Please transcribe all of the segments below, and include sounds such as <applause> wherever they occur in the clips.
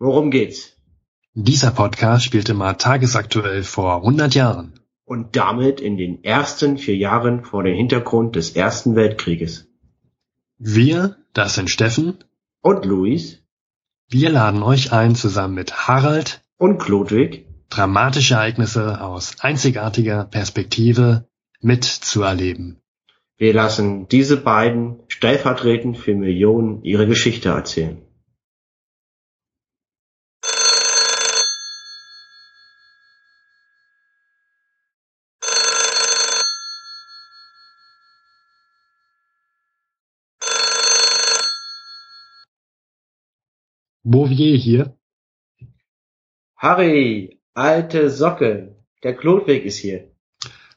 Worum geht's? Dieser Podcast spielte mal tagesaktuell vor 100 Jahren. Und damit in den ersten vier Jahren vor dem Hintergrund des Ersten Weltkrieges. Wir, das sind Steffen Und Luis Wir laden euch ein, zusammen mit Harald und Klodwig dramatische Ereignisse aus einzigartiger Perspektive mitzuerleben. Wir lassen diese beiden stellvertretend für Millionen ihre Geschichte erzählen. Bouvier hier. Harry, alte Socke, der Klodwig ist hier.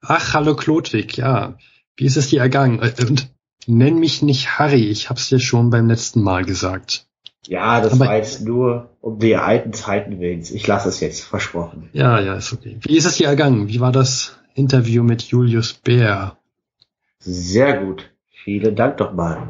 Ach, hallo Klodwig, ja. Wie ist es dir ergangen? Äh, Und nenn mich nicht Harry, ich hab's dir schon beim letzten Mal gesagt. Ja, das Aber- war jetzt nur um die alten Zeiten willens. Ich lasse es jetzt, versprochen. Ja, ja, ist okay. Wie ist es dir ergangen? Wie war das Interview mit Julius Bär? Sehr gut. Vielen Dank doch mal.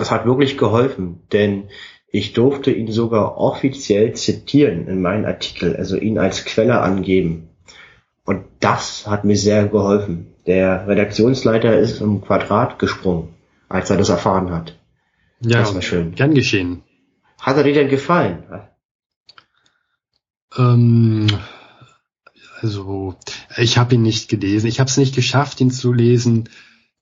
Es hat wirklich geholfen, denn ich durfte ihn sogar offiziell zitieren in meinen Artikel, also ihn als Quelle angeben. Und das hat mir sehr geholfen. Der Redaktionsleiter ist im Quadrat gesprungen, als er das erfahren hat. Ja, Das war schön. gern geschehen. Hat er dir denn gefallen? Ähm, also, ich habe ihn nicht gelesen. Ich habe es nicht geschafft, ihn zu lesen.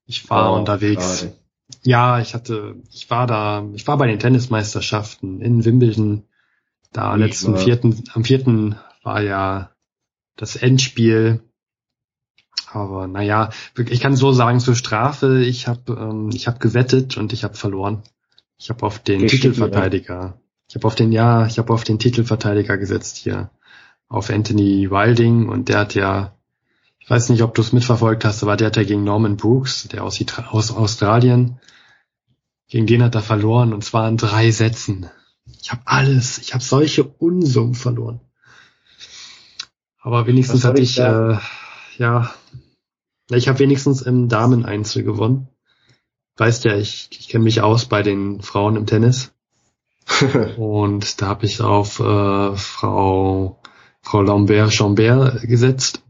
Ich war Oh, unterwegs. schade. Ja, ich hatte, ich war da, ich war bei den Tennismeisterschaften in Wimbledon. Da Ich letzten war- vierten, am vierten war ja das Endspiel. Aber naja, ich kann so sagen zur Strafe, ich habe ähm, ich hab gewettet und ich habe verloren. Ich habe auf den Geschickt, Titelverteidiger. Ich habe auf den ja, ich habe auf den Titelverteidiger gesetzt hier auf Anthony Wilding und der hat ja ich weiß nicht, ob du es mitverfolgt hast, aber der hat ja gegen Norman Brooks, der aus, Itra aus Australien, gegen den hat er verloren und zwar in drei Sätzen. Ich habe alles, ich habe solche Unsummen verloren. Aber wenigstens hatte ich ich, äh, ja, ja, ich habe wenigstens im Dameneinzel gewonnen. Weißt ja, ich, ich kenne mich aus bei den Frauen im Tennis. <laughs> Und da habe ich auf äh, Frau, Frau Lambert Chambert gesetzt.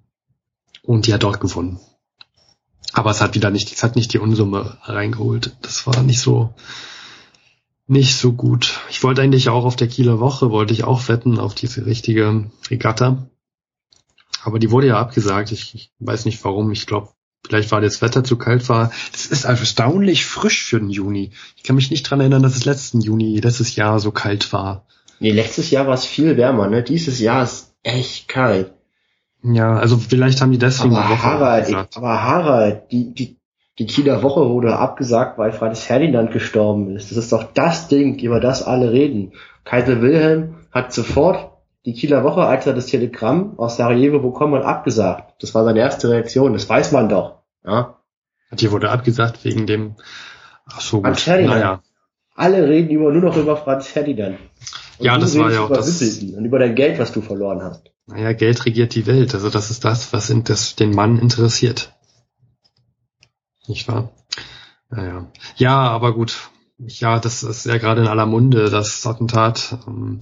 Und die hat dort gewonnen. Aber es hat wieder nicht, es hat nicht die Unsumme reingeholt. Das war nicht so, nicht so gut. Ich wollte eigentlich auch auf der Kieler Woche, wollte ich auch wetten auf diese richtige Regatta. Aber die wurde ja abgesagt. Ich, ich weiß nicht warum. Ich glaube, vielleicht weil das Wetter zu kalt war. Es ist erstaunlich frisch für den Juni. Ich kann mich nicht dran erinnern, dass es letzten Juni, letztes Jahr so kalt war. nee, letztes Jahr war es viel wärmer, ne? Dieses Jahr ist echt kalt. Ja, also vielleicht haben die deswegen Aber Woche Harald, abgesagt. aber Harald, die, die, die Kieler Woche wurde abgesagt, weil Franz Ferdinand gestorben ist. Das ist doch das Ding, über das alle reden. Kaiser Wilhelm hat sofort die Kieler Woche, als er das Telegramm aus Sarajevo bekommen hat, abgesagt. Das war seine erste Reaktion, das weiß man doch. Ja? Die wurde abgesagt wegen dem. Ach so Franz gut. Ferdinand. Naja. Alle reden über, nur noch über Franz Ferdinand. Und Ja, das war ja auch das- Und über dein Geld, was du verloren hast. Naja, Geld regiert die Welt. Also das ist das, was in, das den Mann interessiert. Nicht wahr? Naja. Ja, aber gut. Ja, das ist ja gerade in aller Munde, das Attentat. Ähm,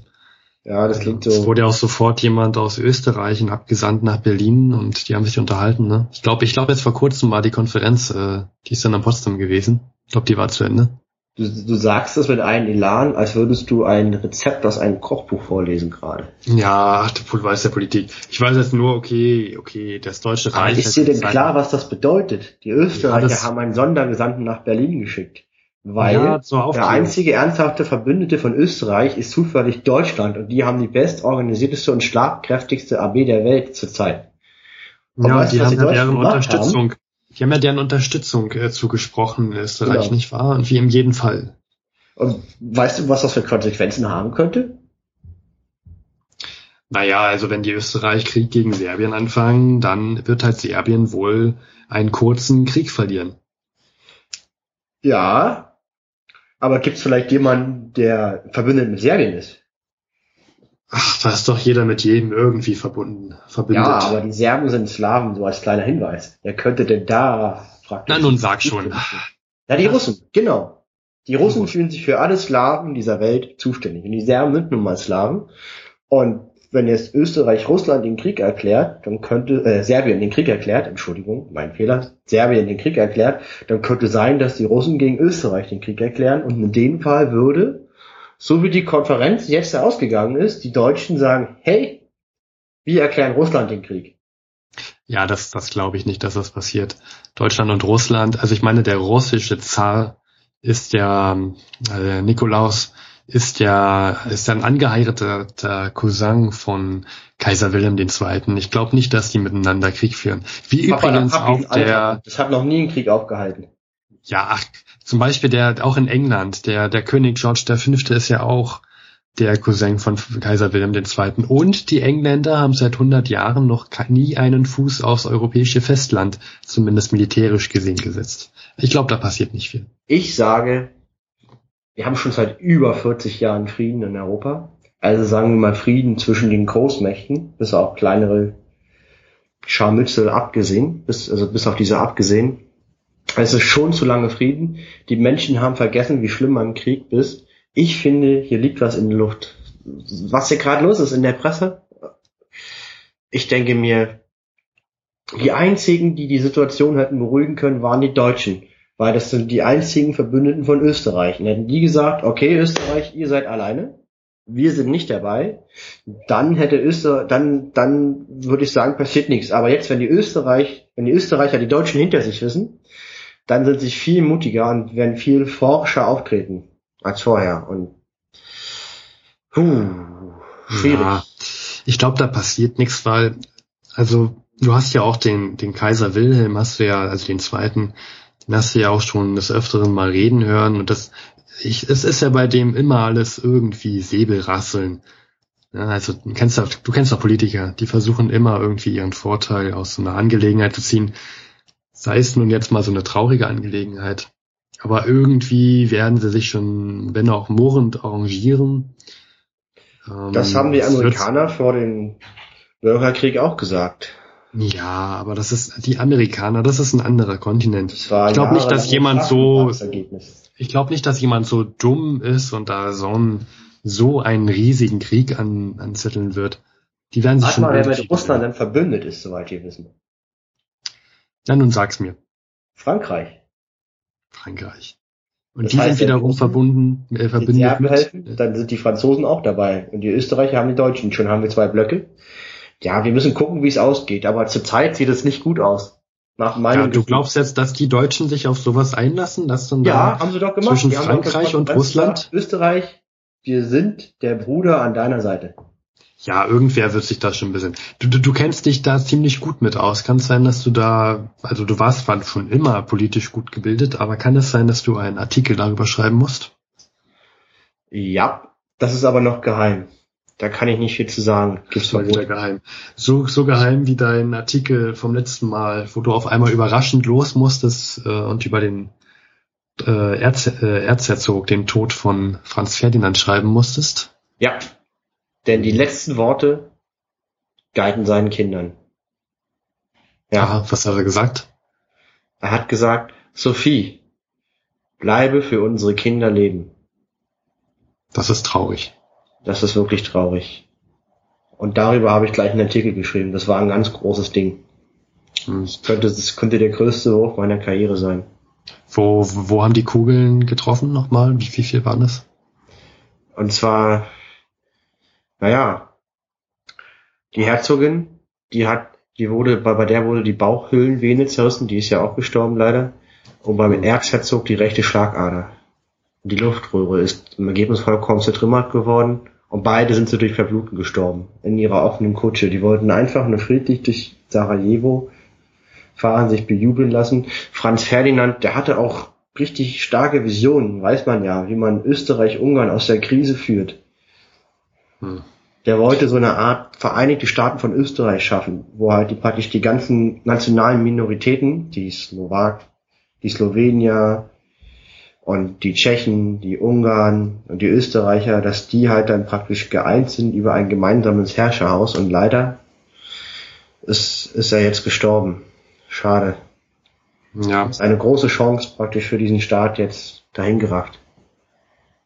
Ja, das klingt Es so. wurde ja auch sofort jemand aus Österreich abgesandt nach Berlin und die haben sich unterhalten. Ne? Ich glaube, ich glaube jetzt vor kurzem war die Konferenz, äh, die ist dann am Potsdam gewesen. Ich glaube, die war zu Ende. Du, du sagst das mit einem Elan, als würdest du ein Rezept aus einem Kochbuch vorlesen gerade. Ja, du weißt der Politik. Ich weiß jetzt nur, okay, okay, das Deutsche Aber Reich. ist dir denn klar, was das bedeutet? Die Österreicher Ja, haben einen Sondergesandten nach Berlin geschickt. Weil Ja, der einzige ernsthafte Verbündete von Österreich ist zufällig Deutschland und die haben die bestorganisierteste und schlagkräftigste AB der Welt zurzeit. Und Ja, weißt die haben ja deren Unterstützung. Die haben ja deren Unterstützung äh, zugesprochen in Österreich, Genau. nicht wahr? Und wie in jedem Fall. Und weißt du, was das für Konsequenzen haben könnte? Naja, also wenn die Österreich Krieg gegen Serbien anfangen, dann wird halt Serbien wohl einen kurzen Krieg verlieren. Ja, aber gibt es vielleicht jemanden, der verbündet mit Serbien ist? Ach, da ist doch jeder mit jedem irgendwie verbunden, verbündet. Ja, aber die Serben sind Slawen, so als kleiner Hinweis. Wer könnte denn da praktisch... Na nun sag schon. Ja, die Russen, genau. Die Russen fühlen sich für alle Slawen dieser Welt zuständig. Und die Serben sind nun mal Slawen. Und wenn jetzt Österreich Russland den Krieg erklärt, dann könnte äh, Serbien den Krieg erklärt, Entschuldigung, mein Fehler, Serbien den Krieg erklärt, dann könnte sein, dass die Russen gegen Österreich den Krieg erklären und in dem Fall würde, so wie die Konferenz jetzt ausgegangen ist, die Deutschen sagen, hey, wir erklären Russland den Krieg. Ja, das, das glaube ich nicht, dass das passiert. Deutschland und Russland, also ich meine, der russische Zar ist ja äh, Nikolaus ist ja ist ein angeheirateter Cousin von Kaiser Wilhelm II. Ich glaube nicht, dass die miteinander Krieg führen. Wie Papa, übrigens auch der. Das hat noch nie einen Krieg aufgehalten. Ja, ach, zum Beispiel der auch in England, der der König George V. ist ja auch der Cousin von Kaiser Wilhelm II. Und die Engländer haben seit 100 Jahren noch nie einen Fuß aufs europäische Festland, zumindest militärisch gesehen, gesetzt. Ich glaube, da passiert nicht viel. Ich sage, wir haben schon seit über 40 Jahren Frieden in Europa. Also sagen wir mal Frieden zwischen den Großmächten, bis auf kleinere Scharmützel abgesehen, bis, also bis auf diese abgesehen. Es ist schon zu lange Frieden. Die Menschen haben vergessen, wie schlimm ein Krieg ist. Ich finde, hier liegt was in der Luft. Was hier gerade los ist in der Presse. Ich denke mir, die einzigen, die die Situation hätten beruhigen können, waren die Deutschen weil das sind die einzigen Verbündeten von Österreich. Und hätten die gesagt, okay, Österreich, ihr seid alleine, wir sind nicht dabei, dann hätte Österreich, dann, dann würde ich sagen, passiert nichts. Aber jetzt, wenn die Österreich, wenn die Österreicher die Deutschen hinter sich wissen, dann sind sie viel mutiger und werden viel forscher auftreten als vorher. Und puh, schwierig. Ja, ich glaube, da passiert nichts, weil, also du hast ja auch den, den Kaiser Wilhelm, hast du ja, also den zweiten, den hast du ja auch schon des Öfteren mal reden hören und das, ich, es ist ja bei dem immer alles irgendwie Säbelrasseln. Ja, also du kennst, doch, du kennst doch Politiker, die versuchen immer irgendwie ihren Vorteil aus so einer Angelegenheit zu ziehen. Sei es nun jetzt mal so eine traurige Angelegenheit. Aber irgendwie werden sie sich schon, wenn auch murrend, arrangieren. Das haben die ähm, Amerikaner vor dem Bürgerkrieg auch gesagt. Ja, aber das ist die Amerikaner, das ist ein anderer Kontinent. Ich glaube nicht, dass jemand so ich glaube nicht, dass jemand so dumm ist und da so, ein, so einen riesigen Krieg an, anzetteln wird. Die werden sich Warte schon mal, wer mit Russland dann verbündet ist, soweit wir wissen. Ja, nun sag's mir. Frankreich. Frankreich. Und das die heißt, sind wiederum verbunden, äh, verbündet mit. Helfen, dann sind die Franzosen auch dabei. Und die Österreicher haben die Deutschen. Schon haben wir zwei Blöcke ja, wir müssen gucken, wie es ausgeht. Aber zurzeit sieht es nicht gut aus. Nach meinem ja, du glaubst jetzt, dass die Deutschen sich auf sowas einlassen, dass dann ja, da haben sie doch gemacht. zwischen Frankreich und Russland, Österreich, wir sind der Bruder an deiner Seite. Ja, irgendwer wird sich da schon besinnen. Du, du, du kennst dich da ziemlich gut mit aus. Kann es sein, dass du da, also du warst zwar schon immer politisch gut gebildet, aber kann es sein, dass du einen Artikel darüber schreiben musst? Ja, das ist aber noch geheim. Da kann ich nicht viel zu sagen. Gibt's mal wieder geheim. So, so geheim wie dein Artikel vom letzten Mal, wo du auf einmal überraschend los musstest äh, und über den äh, Erz, äh, Erzherzog, den Tod von Franz Ferdinand schreiben musstest. Ja, denn die letzten Worte galten seinen Kindern. Ja. Aha, was hat er gesagt? Er hat gesagt, Sophie, bleibe für unsere Kinder leben. Das ist traurig. Das ist wirklich traurig. Und darüber habe ich gleich einen Artikel geschrieben. Das war ein ganz großes Ding. Hm. Das könnte, das könnte der größte Hoch meiner Karriere sein. Wo, wo haben die Kugeln getroffen nochmal? Wie, wie viel waren das? Und zwar, naja, die Herzogin, die hat, die wurde, bei, bei der wurde die Bauchhöhlenvene zerrissen, die ist ja auch gestorben leider. Und beim hm. Erzherzog die rechte Schlagader. Die Luftröhre ist im Ergebnis vollkommen zertrümmert geworden und beide sind so durch Verbluten gestorben in ihrer offenen Kutsche. Die wollten einfach nur friedlich durch Sarajevo fahren, sich bejubeln lassen. Franz Ferdinand, der hatte auch richtig starke Visionen, weiß man ja, wie man Österreich-Ungarn aus der Krise führt. Hm. Der wollte so eine Art Vereinigte Staaten von Österreich schaffen, wo halt die praktisch die ganzen nationalen Minoritäten, die Slowak, die Slowenier, und die Tschechen, die Ungarn und die Österreicher, dass die halt dann praktisch geeint sind über ein gemeinsames Herrscherhaus und leider ist, ist er jetzt gestorben. Schade. Ja. Das ist eine große Chance praktisch für diesen Staat jetzt dahin gerafft.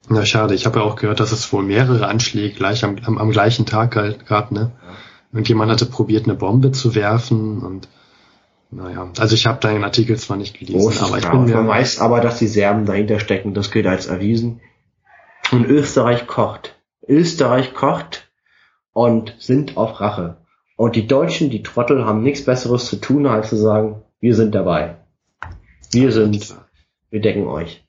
Na schade, ich habe ja auch gehört, dass es wohl mehrere Anschläge gleich am, am, am gleichen Tag gab, ne? Ja. Irgendjemand hatte probiert, eine Bombe zu werfen und naja, also ich habe deinen Artikel zwar nicht gelesen, aber ich bin mir... Man weiß aber, dass die Serben dahinter stecken, das gilt als erwiesen. Und Österreich kocht. Österreich kocht und sind auf Rache. Und die Deutschen, die Trottel, haben nichts Besseres zu tun, als zu sagen, wir sind dabei. Wir sind, wir decken euch.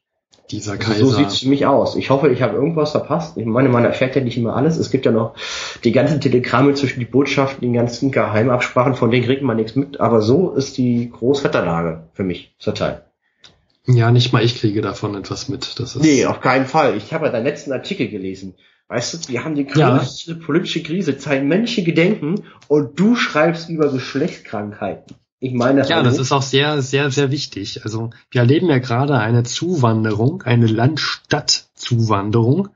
Dieser Kaiser. So sieht es für mich aus. Ich hoffe, ich habe irgendwas verpasst. Ich meine, man erfährt ja nicht immer alles. Es gibt ja noch die ganzen Telegramme zwischen die Botschaften, die ganzen Geheimabsprachen, von denen kriegt man nichts mit. Aber so ist die Großwetterlage für mich zurzeit. Ja, nicht mal ich kriege davon etwas mit. Das ist nee, auf keinen Fall. Ich habe ja deinen letzten Artikel gelesen. Weißt du, wir haben die größte ja. politische Krise, zwei Menschen gedenken und du schreibst über Geschlechtskrankheiten. Ich meine, das ja, das ist auch sehr, sehr, sehr wichtig. Also wir erleben ja gerade eine Zuwanderung, eine Land-Stadt-Zuwanderung.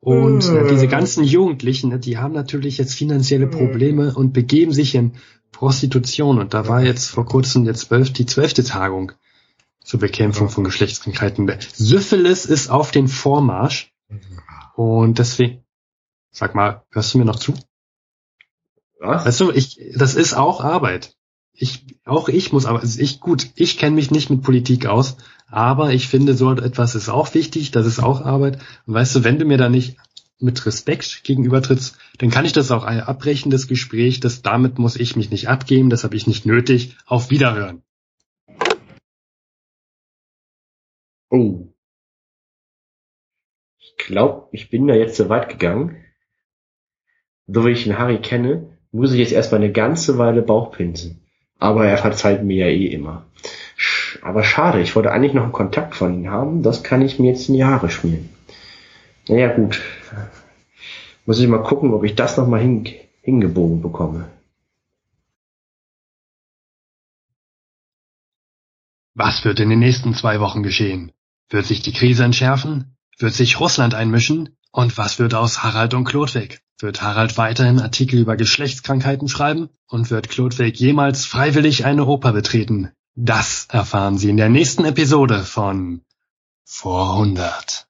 Und äh, diese ganzen Jugendlichen, ne, die haben natürlich jetzt finanzielle hm. Probleme und begeben sich in Prostitution. Und da war jetzt vor kurzem der zwölf, die zwölfte Tagung zur Bekämpfung von Geschlechtskrankheiten. Syphilis ist auf den Vormarsch. Und deswegen, sag mal, hörst du mir noch zu? Was? Weißt du, ich, das ist auch Arbeit ich, auch ich muss, aber ich, gut, ich kenne mich nicht mit Politik aus, aber ich finde, so etwas ist auch wichtig, das ist auch Arbeit. Und weißt du, wenn du mir da nicht mit Respekt gegenübertrittst, dann kann ich das auch abbrechen, das Gespräch, das damit muss ich mich nicht abgeben, das habe ich nicht nötig. Auf Wiederhören. Oh. Ich glaube, ich bin da jetzt so weit gegangen. So wie ich den Harry kenne, muss ich jetzt erstmal eine ganze Weile Bauchpinseln. Aber er verzeiht mir ja eh immer. Aber schade, ich wollte eigentlich noch einen Kontakt von ihm haben. Das kann ich mir jetzt in die Haare schmieren. Naja, gut. Muss ich mal gucken, ob ich das nochmal hin, hingebogen bekomme. Was wird in den nächsten zwei Wochen geschehen? Wird sich die Krise entschärfen? Wird sich Russland einmischen? Und was wird aus Harald und Klodwig? Wird Harald weiterhin Artikel über Geschlechtskrankheiten schreiben? Und wird Klodwig jemals freiwillig eine Oper betreten? Das erfahren Sie in der nächsten Episode von Vor 100.